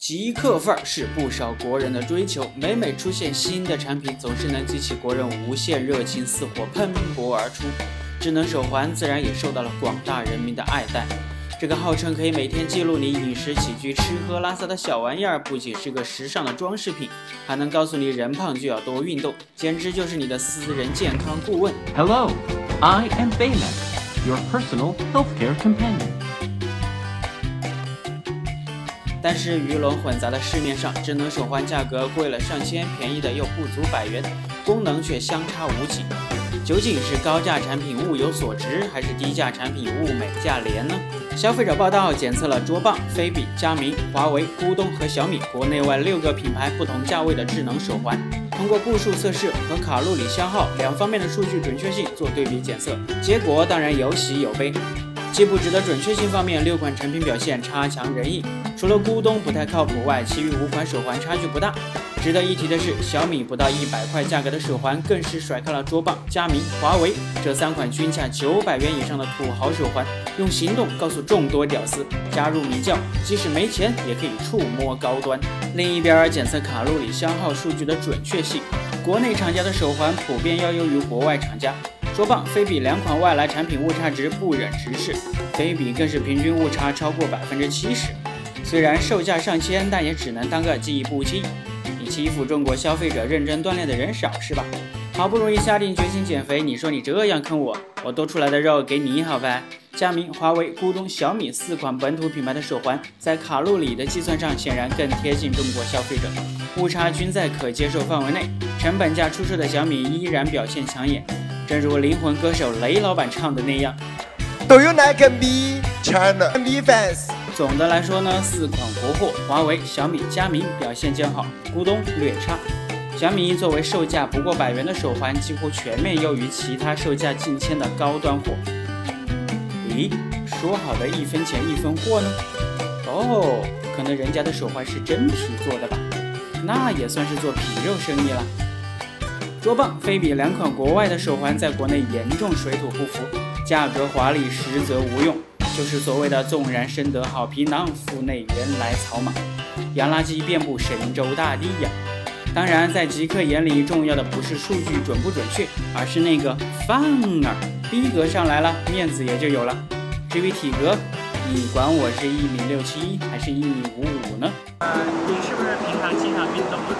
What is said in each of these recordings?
极客范儿是不少国人的追求，每每出现新的产品，总是能激起国人无限热情，似火喷薄而出。智能手环自然也受到了广大人民的爱戴。这个号称可以每天记录你饮食起居、吃喝拉撒的小玩意儿，不仅是个时尚的装饰品，还能告诉你人胖就要多运动，简直就是你的私人健康顾问。Hello, I am Baymax, your personal healthcare companion. 但是鱼龙混杂的市面上，智能手环价格贵了上千，便宜的又不足百元，功能却相差无几。究竟是高价产品物有所值，还是低价产品物美价廉呢？消费者报道检测了卓棒、飞比、佳明、华为、咕咚和小米国内外六个品牌不同价位的智能手环，通过步数测试和卡路里消耗两方面的数据准确性做对比检测，结果当然有喜有悲。计步值的准确性方面，六款产品表现差强人意。除了咕咚不太靠谱外，其余五款手环差距不大。值得一提的是，小米不到一百块价格的手环，更是甩开了卓棒、佳明、华为这三款均价九百元以上的土豪手环，用行动告诉众多屌丝：加入米教，即使没钱也可以触摸高端。另一边，检测卡路里消耗数据的准确性，国内厂家的手环普遍要优于国外厂家。卓棒、飞比两款外来产品误差值不忍直视，飞比更是平均误差超过百分之七十。虽然售价上千，但也只能当个记忆不期。你欺负中国消费者认真锻炼的人少是吧？好不容易下定决心减肥，你说你这样坑我，我多出来的肉给你好呗？佳明、华为、咕咚、小米四款本土品牌的手环，在卡路里的计算上显然更贴近中国消费者，误差均在可接受范围内。成本价出售的小米依然表现抢眼。正如灵魂歌手雷老板唱的那样，Do you like me, China me fans？总的来说呢，四款国货，华为、小米、佳明表现较好，咕咚略差。小米作为售价不过百元的手环，几乎全面优于其他售价近千的高端货。咦，说好的一分钱一分货呢？哦，可能人家的手环是真皮做的吧？那也算是做皮肉生意了。卓棒、飞比两款国外的手环在国内严重水土不服，价格华丽，实则无用，就是所谓的纵然身得好皮囊，腹内原来草莽，洋垃圾遍布神州大地呀！当然，在极客眼里，重要的不是数据准不准确，而是那个范儿，逼格上来了，面子也就有了。至于体格，你管我是一米六七还是一米五五呢？呃你是不是平常经常运动啊？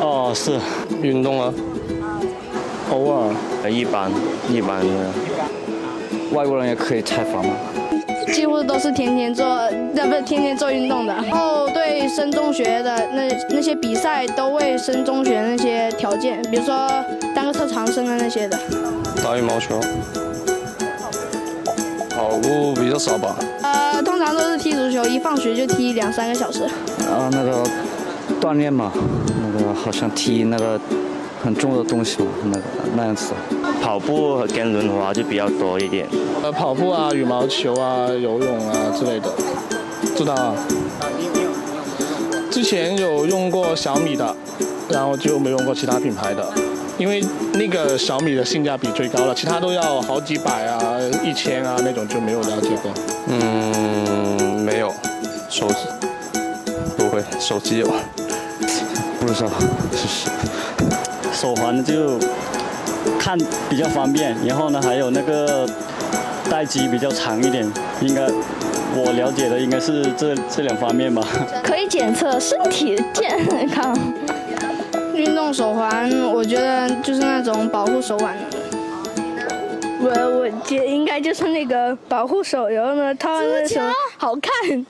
哦，是运动啊，偶尔，一般一般的。外国人也可以采访吗？几乎都是天天做，那不是天天做运动的。然后对升中学的那那些比赛，都为升中学那些条件，比如说当个特长生啊那些的。打羽毛球，跑步比较少吧。呃，通常都是踢足球，一放学就踢两三个小时。啊，那个锻炼嘛。那个好像踢那个很重的东西嘛，那个那样子。跑步跟轮滑就比较多一点。呃，跑步啊，羽毛球啊，游泳啊之类的，知道啊。之前有用过小米的，然后就没用过其他品牌的，因为那个小米的性价比最高了，其他都要好几百啊、一千啊那种就没有了解过。嗯，没有，手机不会，手机有。不知道。手环就看比较方便，然后呢，还有那个待机比较长一点，应该我了解的应该是这这两方面吧。可以检测身体健康。运动手环，我觉得就是那种保护手腕。我我觉应该就是那个保护手，然后呢，它那手好看。